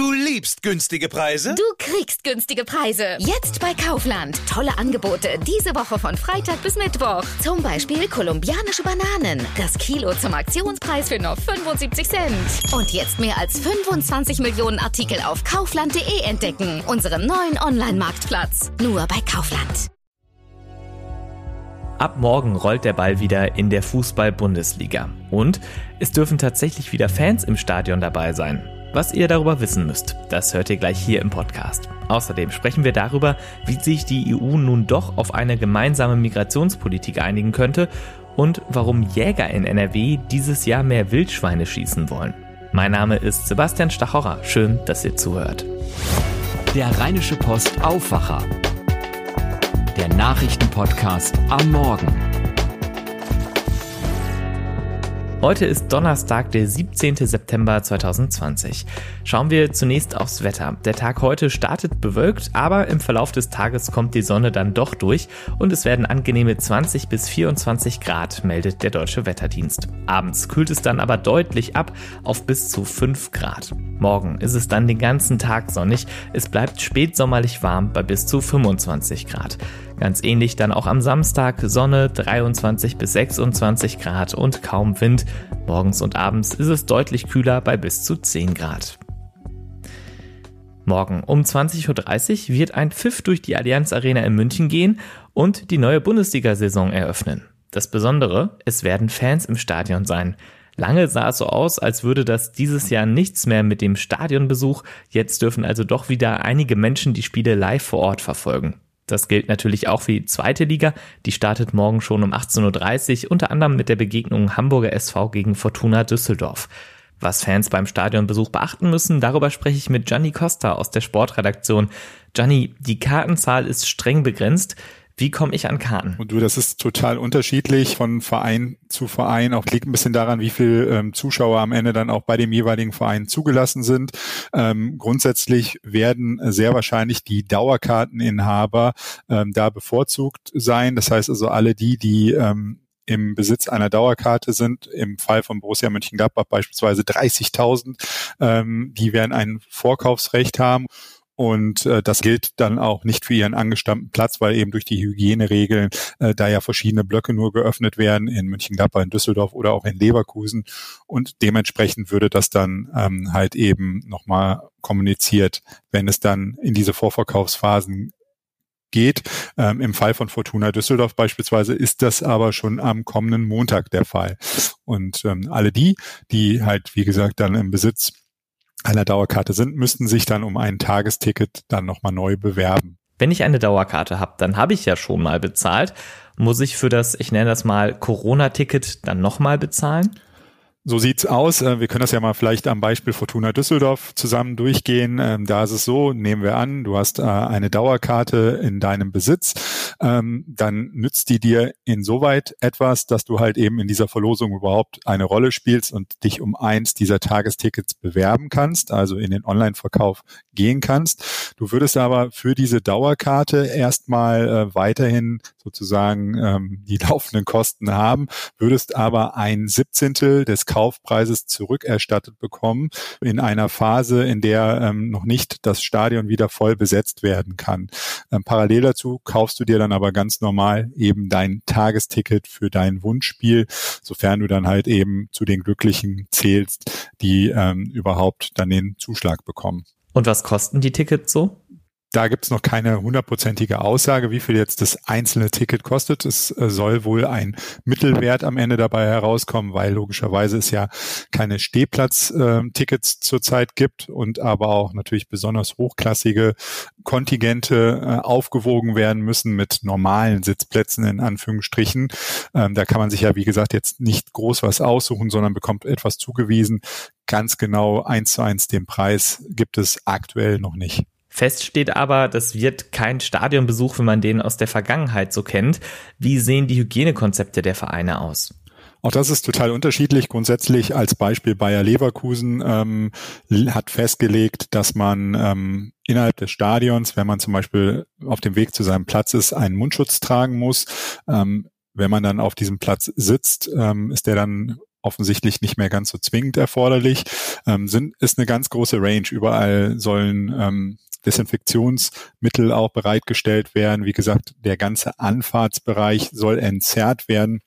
Du liebst günstige Preise? Du kriegst günstige Preise. Jetzt bei Kaufland. Tolle Angebote diese Woche von Freitag bis Mittwoch. Zum Beispiel kolumbianische Bananen. Das Kilo zum Aktionspreis für nur 75 Cent. Und jetzt mehr als 25 Millionen Artikel auf kaufland.de entdecken. Unseren neuen Online-Marktplatz. Nur bei Kaufland. Ab morgen rollt der Ball wieder in der Fußball-Bundesliga. Und es dürfen tatsächlich wieder Fans im Stadion dabei sein. Was ihr darüber wissen müsst, das hört ihr gleich hier im Podcast. Außerdem sprechen wir darüber, wie sich die EU nun doch auf eine gemeinsame Migrationspolitik einigen könnte und warum Jäger in NRW dieses Jahr mehr Wildschweine schießen wollen. Mein Name ist Sebastian Stachorra. Schön, dass ihr zuhört. Der Rheinische Post Aufwacher. Der Nachrichtenpodcast am Morgen. Heute ist Donnerstag, der 17. September 2020. Schauen wir zunächst aufs Wetter. Der Tag heute startet bewölkt, aber im Verlauf des Tages kommt die Sonne dann doch durch und es werden angenehme 20 bis 24 Grad, meldet der Deutsche Wetterdienst. Abends kühlt es dann aber deutlich ab auf bis zu 5 Grad. Morgen ist es dann den ganzen Tag sonnig. Es bleibt spätsommerlich warm bei bis zu 25 Grad. Ganz ähnlich dann auch am Samstag Sonne 23 bis 26 Grad und kaum Wind. Morgens und abends ist es deutlich kühler bei bis zu 10 Grad. Morgen um 20.30 Uhr wird ein Pfiff durch die Allianz Arena in München gehen und die neue Bundesliga-Saison eröffnen. Das Besondere, es werden Fans im Stadion sein. Lange sah es so aus, als würde das dieses Jahr nichts mehr mit dem Stadionbesuch. Jetzt dürfen also doch wieder einige Menschen die Spiele live vor Ort verfolgen. Das gilt natürlich auch für die zweite Liga. Die startet morgen schon um 18.30 Uhr, unter anderem mit der Begegnung Hamburger SV gegen Fortuna Düsseldorf. Was Fans beim Stadionbesuch beachten müssen, darüber spreche ich mit Gianni Costa aus der Sportredaktion. Gianni, die Kartenzahl ist streng begrenzt. Wie komme ich an Karten? Und du, das ist total unterschiedlich von Verein zu Verein. Auch liegt ein bisschen daran, wie viel ähm, Zuschauer am Ende dann auch bei dem jeweiligen Verein zugelassen sind. Ähm, grundsätzlich werden sehr wahrscheinlich die Dauerkarteninhaber ähm, da bevorzugt sein. Das heißt also alle die, die ähm, im Besitz einer Dauerkarte sind, im Fall von Borussia Mönchengladbach beispielsweise 30.000, ähm, die werden ein Vorkaufsrecht haben. Und äh, das gilt dann auch nicht für ihren angestammten Platz, weil eben durch die Hygieneregeln äh, da ja verschiedene Blöcke nur geöffnet werden in Mönchengladbach, in Düsseldorf oder auch in Leverkusen. Und dementsprechend würde das dann ähm, halt eben nochmal kommuniziert, wenn es dann in diese Vorverkaufsphasen geht. Ähm, Im Fall von Fortuna Düsseldorf beispielsweise ist das aber schon am kommenden Montag der Fall. Und ähm, alle die, die halt, wie gesagt, dann im Besitz einer Dauerkarte sind, müssten sich dann um ein Tagesticket dann nochmal neu bewerben. Wenn ich eine Dauerkarte habe, dann habe ich ja schon mal bezahlt. Muss ich für das, ich nenne das mal Corona-Ticket, dann nochmal bezahlen? So sieht's aus. Äh, wir können das ja mal vielleicht am Beispiel Fortuna Düsseldorf zusammen durchgehen. Ähm, da ist es so, nehmen wir an, du hast äh, eine Dauerkarte in deinem Besitz. Ähm, dann nützt die dir insoweit etwas, dass du halt eben in dieser Verlosung überhaupt eine Rolle spielst und dich um eins dieser Tagestickets bewerben kannst, also in den Online-Verkauf gehen kannst. Du würdest aber für diese Dauerkarte erstmal äh, weiterhin sozusagen ähm, die laufenden Kosten haben, würdest aber ein Siebzehntel des Kaufpreises zurückerstattet bekommen in einer Phase, in der ähm, noch nicht das Stadion wieder voll besetzt werden kann. Ähm, parallel dazu kaufst du dir dann aber ganz normal eben dein Tagesticket für dein Wunschspiel, sofern du dann halt eben zu den Glücklichen zählst, die ähm, überhaupt dann den Zuschlag bekommen. Und was kosten die Tickets so? Da gibt es noch keine hundertprozentige Aussage, wie viel jetzt das einzelne Ticket kostet. Es äh, soll wohl ein Mittelwert am Ende dabei herauskommen, weil logischerweise es ja keine Stehplatz-Tickets äh, zurzeit gibt und aber auch natürlich besonders hochklassige Kontingente äh, aufgewogen werden müssen mit normalen Sitzplätzen in Anführungsstrichen. Ähm, da kann man sich ja, wie gesagt, jetzt nicht groß was aussuchen, sondern bekommt etwas zugewiesen. Ganz genau eins zu eins den Preis gibt es aktuell noch nicht. Fest steht aber, das wird kein Stadionbesuch, wenn man den aus der Vergangenheit so kennt. Wie sehen die Hygienekonzepte der Vereine aus? Auch das ist total unterschiedlich. Grundsätzlich als Beispiel Bayer Leverkusen ähm, hat festgelegt, dass man ähm, innerhalb des Stadions, wenn man zum Beispiel auf dem Weg zu seinem Platz ist, einen Mundschutz tragen muss. Ähm, wenn man dann auf diesem Platz sitzt, ähm, ist der dann offensichtlich nicht mehr ganz so zwingend erforderlich. Ähm, sind, ist eine ganz große Range. Überall sollen ähm, Desinfektionsmittel auch bereitgestellt werden. Wie gesagt, der ganze Anfahrtsbereich soll entzerrt werden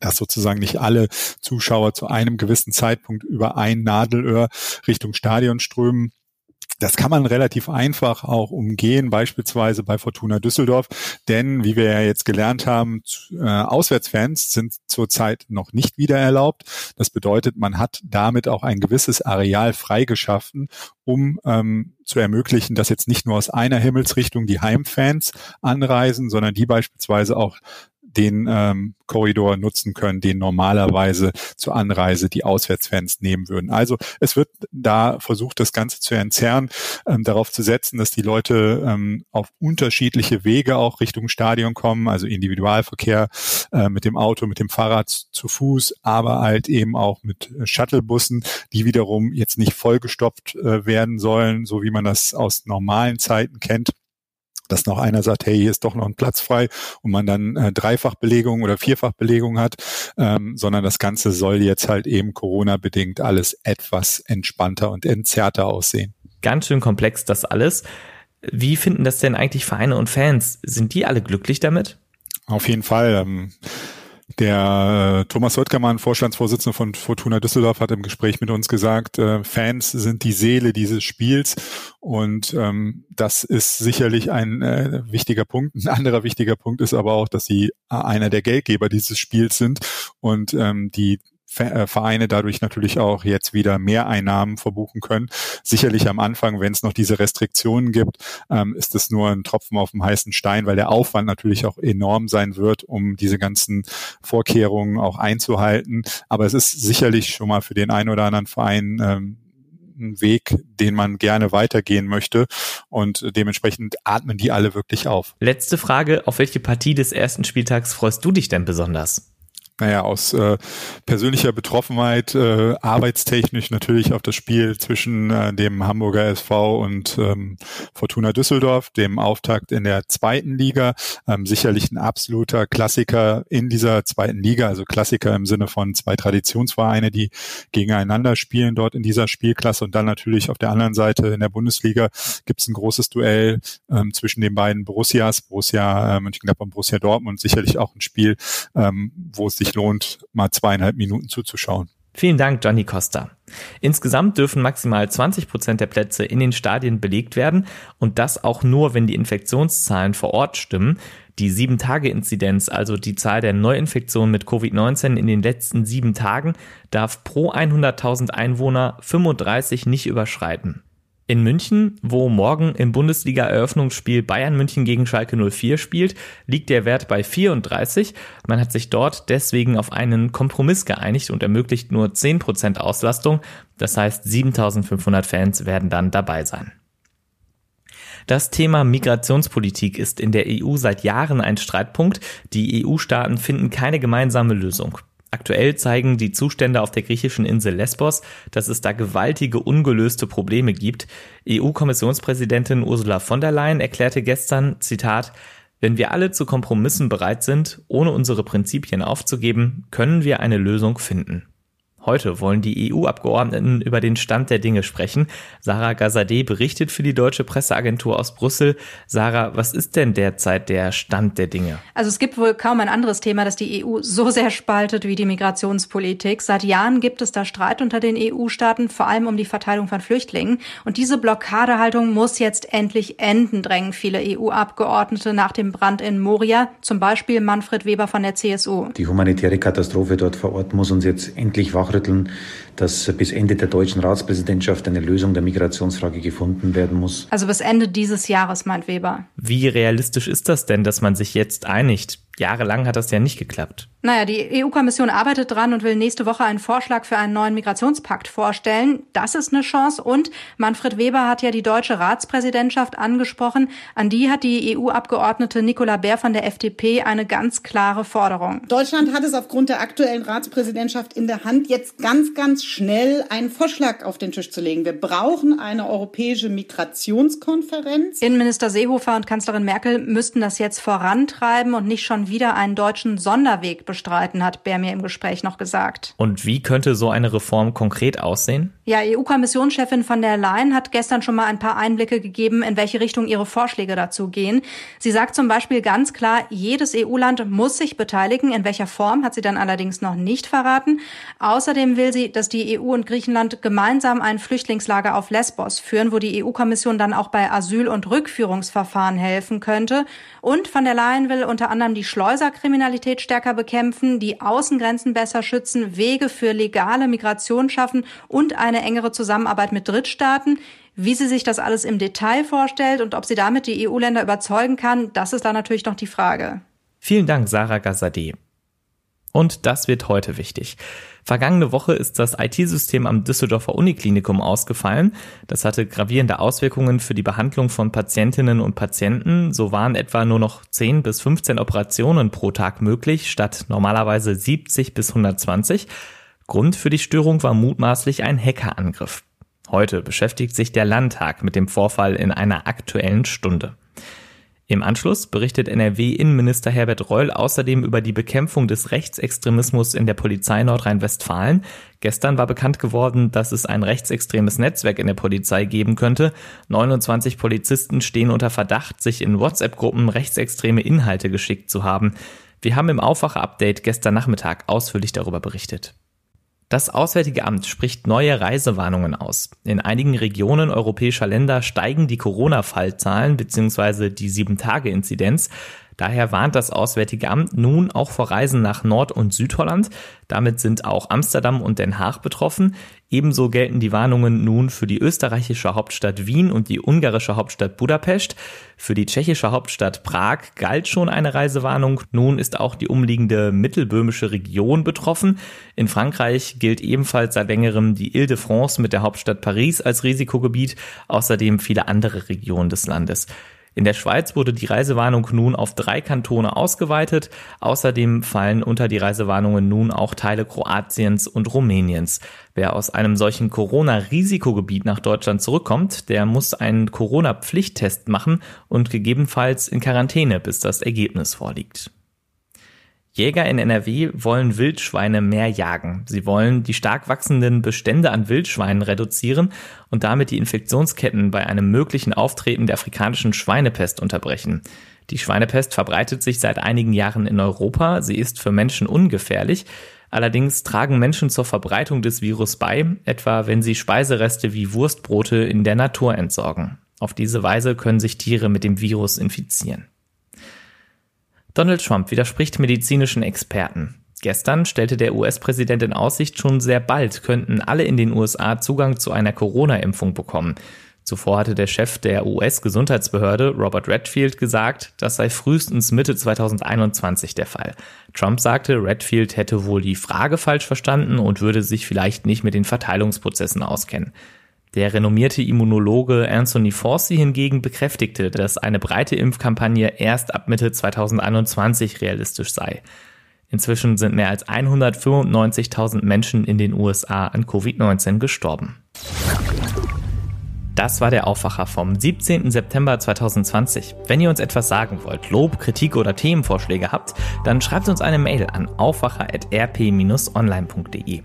dass sozusagen nicht alle Zuschauer zu einem gewissen Zeitpunkt über ein Nadelöhr Richtung Stadion strömen. Das kann man relativ einfach auch umgehen, beispielsweise bei Fortuna Düsseldorf, denn wie wir ja jetzt gelernt haben, äh, Auswärtsfans sind zurzeit noch nicht wieder erlaubt. Das bedeutet, man hat damit auch ein gewisses Areal freigeschaffen, um ähm, zu ermöglichen, dass jetzt nicht nur aus einer Himmelsrichtung die Heimfans anreisen, sondern die beispielsweise auch den ähm, Korridor nutzen können, den normalerweise zur Anreise die Auswärtsfans nehmen würden. Also es wird da versucht, das Ganze zu entzerren, ähm, darauf zu setzen, dass die Leute ähm, auf unterschiedliche Wege auch Richtung Stadion kommen, also Individualverkehr äh, mit dem Auto, mit dem Fahrrad zu Fuß, aber halt eben auch mit Shuttlebussen, die wiederum jetzt nicht vollgestopft äh, werden sollen, so wie man das aus normalen Zeiten kennt dass noch einer sagt, hey, hier ist doch noch ein Platz frei und man dann äh, Dreifachbelegung oder Vierfachbelegung hat, ähm, sondern das Ganze soll jetzt halt eben Corona-bedingt alles etwas entspannter und entzerrter aussehen. Ganz schön komplex das alles. Wie finden das denn eigentlich Vereine und Fans? Sind die alle glücklich damit? Auf jeden Fall. Ähm, der äh, Thomas Röttgermann, Vorstandsvorsitzender von Fortuna Düsseldorf, hat im Gespräch mit uns gesagt, äh, Fans sind die Seele dieses Spiels und ähm, das ist sicherlich ein äh, wichtiger Punkt. Ein anderer wichtiger Punkt ist aber auch, dass sie äh, einer der Geldgeber dieses Spiels sind und ähm, die Vereine dadurch natürlich auch jetzt wieder mehr Einnahmen verbuchen können. Sicherlich am Anfang, wenn es noch diese Restriktionen gibt, ähm, ist es nur ein Tropfen auf dem heißen Stein, weil der Aufwand natürlich auch enorm sein wird, um diese ganzen Vorkehrungen auch einzuhalten. Aber es ist sicherlich schon mal für den einen oder anderen Verein ähm, ein Weg, den man gerne weitergehen möchte. Und dementsprechend atmen die alle wirklich auf. Letzte Frage. Auf welche Partie des ersten Spieltags freust du dich denn besonders? Naja, aus äh, persönlicher Betroffenheit, äh, arbeitstechnisch natürlich auf das Spiel zwischen äh, dem Hamburger SV und ähm, Fortuna Düsseldorf, dem Auftakt in der zweiten Liga. Ähm, sicherlich ein absoluter Klassiker in dieser zweiten Liga, also Klassiker im Sinne von zwei Traditionsvereine, die gegeneinander spielen dort in dieser Spielklasse. Und dann natürlich auf der anderen Seite in der Bundesliga gibt es ein großes Duell ähm, zwischen den beiden Borussias, Borussia äh, Mönchengladbach und Borussia Dortmund. Sicherlich auch ein Spiel, ähm, wo es sich sich lohnt, mal zweieinhalb Minuten zuzuschauen. Vielen Dank, Johnny Costa. Insgesamt dürfen maximal 20 Prozent der Plätze in den Stadien belegt werden und das auch nur, wenn die Infektionszahlen vor Ort stimmen. Die 7-Tage-Inzidenz, also die Zahl der Neuinfektionen mit Covid-19 in den letzten sieben Tagen, darf pro 100.000 Einwohner 35 nicht überschreiten. In München, wo morgen im Bundesliga-Eröffnungsspiel Bayern München gegen Schalke 04 spielt, liegt der Wert bei 34. Man hat sich dort deswegen auf einen Kompromiss geeinigt und ermöglicht nur 10% Auslastung. Das heißt, 7500 Fans werden dann dabei sein. Das Thema Migrationspolitik ist in der EU seit Jahren ein Streitpunkt. Die EU-Staaten finden keine gemeinsame Lösung. Aktuell zeigen die Zustände auf der griechischen Insel Lesbos, dass es da gewaltige ungelöste Probleme gibt. EU-Kommissionspräsidentin Ursula von der Leyen erklärte gestern, Zitat, wenn wir alle zu Kompromissen bereit sind, ohne unsere Prinzipien aufzugeben, können wir eine Lösung finden. Heute wollen die EU-Abgeordneten über den Stand der Dinge sprechen. Sarah Gazadeh berichtet für die deutsche Presseagentur aus Brüssel. Sarah, was ist denn derzeit der Stand der Dinge? Also es gibt wohl kaum ein anderes Thema, das die EU so sehr spaltet wie die Migrationspolitik. Seit Jahren gibt es da Streit unter den EU-Staaten, vor allem um die Verteilung von Flüchtlingen. Und diese Blockadehaltung muss jetzt endlich enden, drängen viele EU-Abgeordnete nach dem Brand in Moria, zum Beispiel Manfred Weber von der CSU. Die humanitäre Katastrophe dort vor Ort muss uns jetzt endlich wach wachrütteln, dass bis Ende der deutschen Ratspräsidentschaft eine Lösung der Migrationsfrage gefunden werden muss. Also bis Ende dieses Jahres, meint Weber. Wie realistisch ist das denn, dass man sich jetzt einigt? Jahrelang hat das ja nicht geklappt. Naja, die EU-Kommission arbeitet dran und will nächste Woche einen Vorschlag für einen neuen Migrationspakt vorstellen. Das ist eine Chance. Und Manfred Weber hat ja die deutsche Ratspräsidentschaft angesprochen. An die hat die EU-Abgeordnete Nicola Bär von der FDP eine ganz klare Forderung. Deutschland hat es aufgrund der aktuellen Ratspräsidentschaft in der Hand, jetzt ganz, ganz schnell einen Vorschlag auf den Tisch zu legen. Wir brauchen eine europäische Migrationskonferenz. Innenminister Seehofer und Kanzlerin Merkel müssten das jetzt vorantreiben und nicht schon wieder einen deutschen Sonderweg bestreiten, hat Bär mir im Gespräch noch gesagt. Und wie könnte so eine Reform konkret aussehen? Ja, EU-Kommissionschefin von der Leyen hat gestern schon mal ein paar Einblicke gegeben, in welche Richtung ihre Vorschläge dazu gehen. Sie sagt zum Beispiel ganz klar, jedes EU-Land muss sich beteiligen. In welcher Form hat sie dann allerdings noch nicht verraten. Außerdem will sie, dass die EU und Griechenland gemeinsam ein Flüchtlingslager auf Lesbos führen, wo die EU-Kommission dann auch bei Asyl- und Rückführungsverfahren helfen könnte. Und von der Leyen will unter anderem die Schleuserkriminalität stärker bekämpfen, die Außengrenzen besser schützen, Wege für legale Migration schaffen und eine engere Zusammenarbeit mit Drittstaaten. Wie sie sich das alles im Detail vorstellt und ob sie damit die EU-Länder überzeugen kann, das ist dann natürlich noch die Frage. Vielen Dank, Sarah Gazadeh. Und das wird heute wichtig. Vergangene Woche ist das IT-System am Düsseldorfer Uniklinikum ausgefallen. Das hatte gravierende Auswirkungen für die Behandlung von Patientinnen und Patienten. So waren etwa nur noch 10 bis 15 Operationen pro Tag möglich, statt normalerweise 70 bis 120. Grund für die Störung war mutmaßlich ein Hackerangriff. Heute beschäftigt sich der Landtag mit dem Vorfall in einer aktuellen Stunde. Im Anschluss berichtet NRW-Innenminister Herbert Reul außerdem über die Bekämpfung des Rechtsextremismus in der Polizei Nordrhein-Westfalen. Gestern war bekannt geworden, dass es ein rechtsextremes Netzwerk in der Polizei geben könnte. 29 Polizisten stehen unter Verdacht, sich in WhatsApp-Gruppen rechtsextreme Inhalte geschickt zu haben. Wir haben im Aufwache-Update gestern Nachmittag ausführlich darüber berichtet. Das Auswärtige Amt spricht neue Reisewarnungen aus. In einigen Regionen europäischer Länder steigen die Corona-Fallzahlen bzw. die 7-Tage-Inzidenz. Daher warnt das Auswärtige Amt nun auch vor Reisen nach Nord- und Südholland. Damit sind auch Amsterdam und Den Haag betroffen. Ebenso gelten die Warnungen nun für die österreichische Hauptstadt Wien und die ungarische Hauptstadt Budapest. Für die tschechische Hauptstadt Prag galt schon eine Reisewarnung. Nun ist auch die umliegende mittelböhmische Region betroffen. In Frankreich gilt ebenfalls seit längerem die Ile-de-France mit der Hauptstadt Paris als Risikogebiet, außerdem viele andere Regionen des Landes. In der Schweiz wurde die Reisewarnung nun auf drei Kantone ausgeweitet. Außerdem fallen unter die Reisewarnungen nun auch Teile Kroatiens und Rumäniens. Wer aus einem solchen Corona-Risikogebiet nach Deutschland zurückkommt, der muss einen Corona-Pflichttest machen und gegebenenfalls in Quarantäne, bis das Ergebnis vorliegt. Jäger in NRW wollen Wildschweine mehr jagen. Sie wollen die stark wachsenden Bestände an Wildschweinen reduzieren und damit die Infektionsketten bei einem möglichen Auftreten der afrikanischen Schweinepest unterbrechen. Die Schweinepest verbreitet sich seit einigen Jahren in Europa. Sie ist für Menschen ungefährlich. Allerdings tragen Menschen zur Verbreitung des Virus bei, etwa wenn sie Speisereste wie Wurstbrote in der Natur entsorgen. Auf diese Weise können sich Tiere mit dem Virus infizieren. Donald Trump widerspricht medizinischen Experten. Gestern stellte der US-Präsident in Aussicht, schon sehr bald könnten alle in den USA Zugang zu einer Corona-Impfung bekommen. Zuvor hatte der Chef der US-Gesundheitsbehörde, Robert Redfield, gesagt, das sei frühestens Mitte 2021 der Fall. Trump sagte, Redfield hätte wohl die Frage falsch verstanden und würde sich vielleicht nicht mit den Verteilungsprozessen auskennen. Der renommierte Immunologe Anthony Fauci hingegen bekräftigte, dass eine breite Impfkampagne erst ab Mitte 2021 realistisch sei. Inzwischen sind mehr als 195.000 Menschen in den USA an Covid-19 gestorben. Das war der Aufwacher vom 17. September 2020. Wenn ihr uns etwas sagen wollt, Lob, Kritik oder Themenvorschläge habt, dann schreibt uns eine Mail an aufwacher.rp-online.de.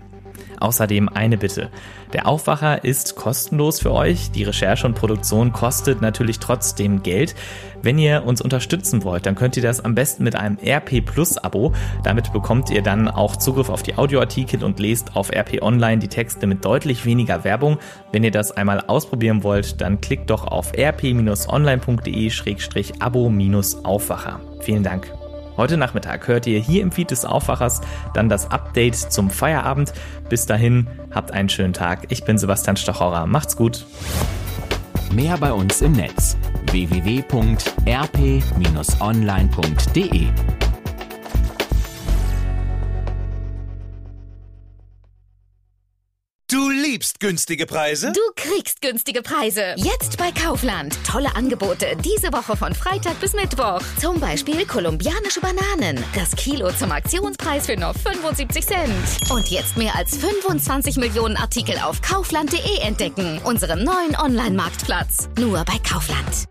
Außerdem eine Bitte. Der Aufwacher ist kostenlos für euch. Die Recherche und Produktion kostet natürlich trotzdem Geld. Wenn ihr uns unterstützen wollt, dann könnt ihr das am besten mit einem RP Plus Abo. Damit bekommt ihr dann auch Zugriff auf die Audioartikel und lest auf RP Online die Texte mit deutlich weniger Werbung. Wenn ihr das einmal ausprobieren wollt, dann klickt doch auf rp-online.de-abo-aufwacher. Vielen Dank. Heute Nachmittag hört ihr hier im Feed des Aufwachers dann das Update zum Feierabend. Bis dahin, habt einen schönen Tag. Ich bin Sebastian Stachorer. Macht's gut. Mehr bei uns im Netz www.rp-online.de liebst günstige Preise? Du kriegst günstige Preise. Jetzt bei Kaufland. Tolle Angebote diese Woche von Freitag bis Mittwoch. Zum Beispiel kolumbianische Bananen. Das Kilo zum Aktionspreis für nur 75 Cent. Und jetzt mehr als 25 Millionen Artikel auf kaufland.de entdecken. Unserem neuen Online-Marktplatz. Nur bei Kaufland.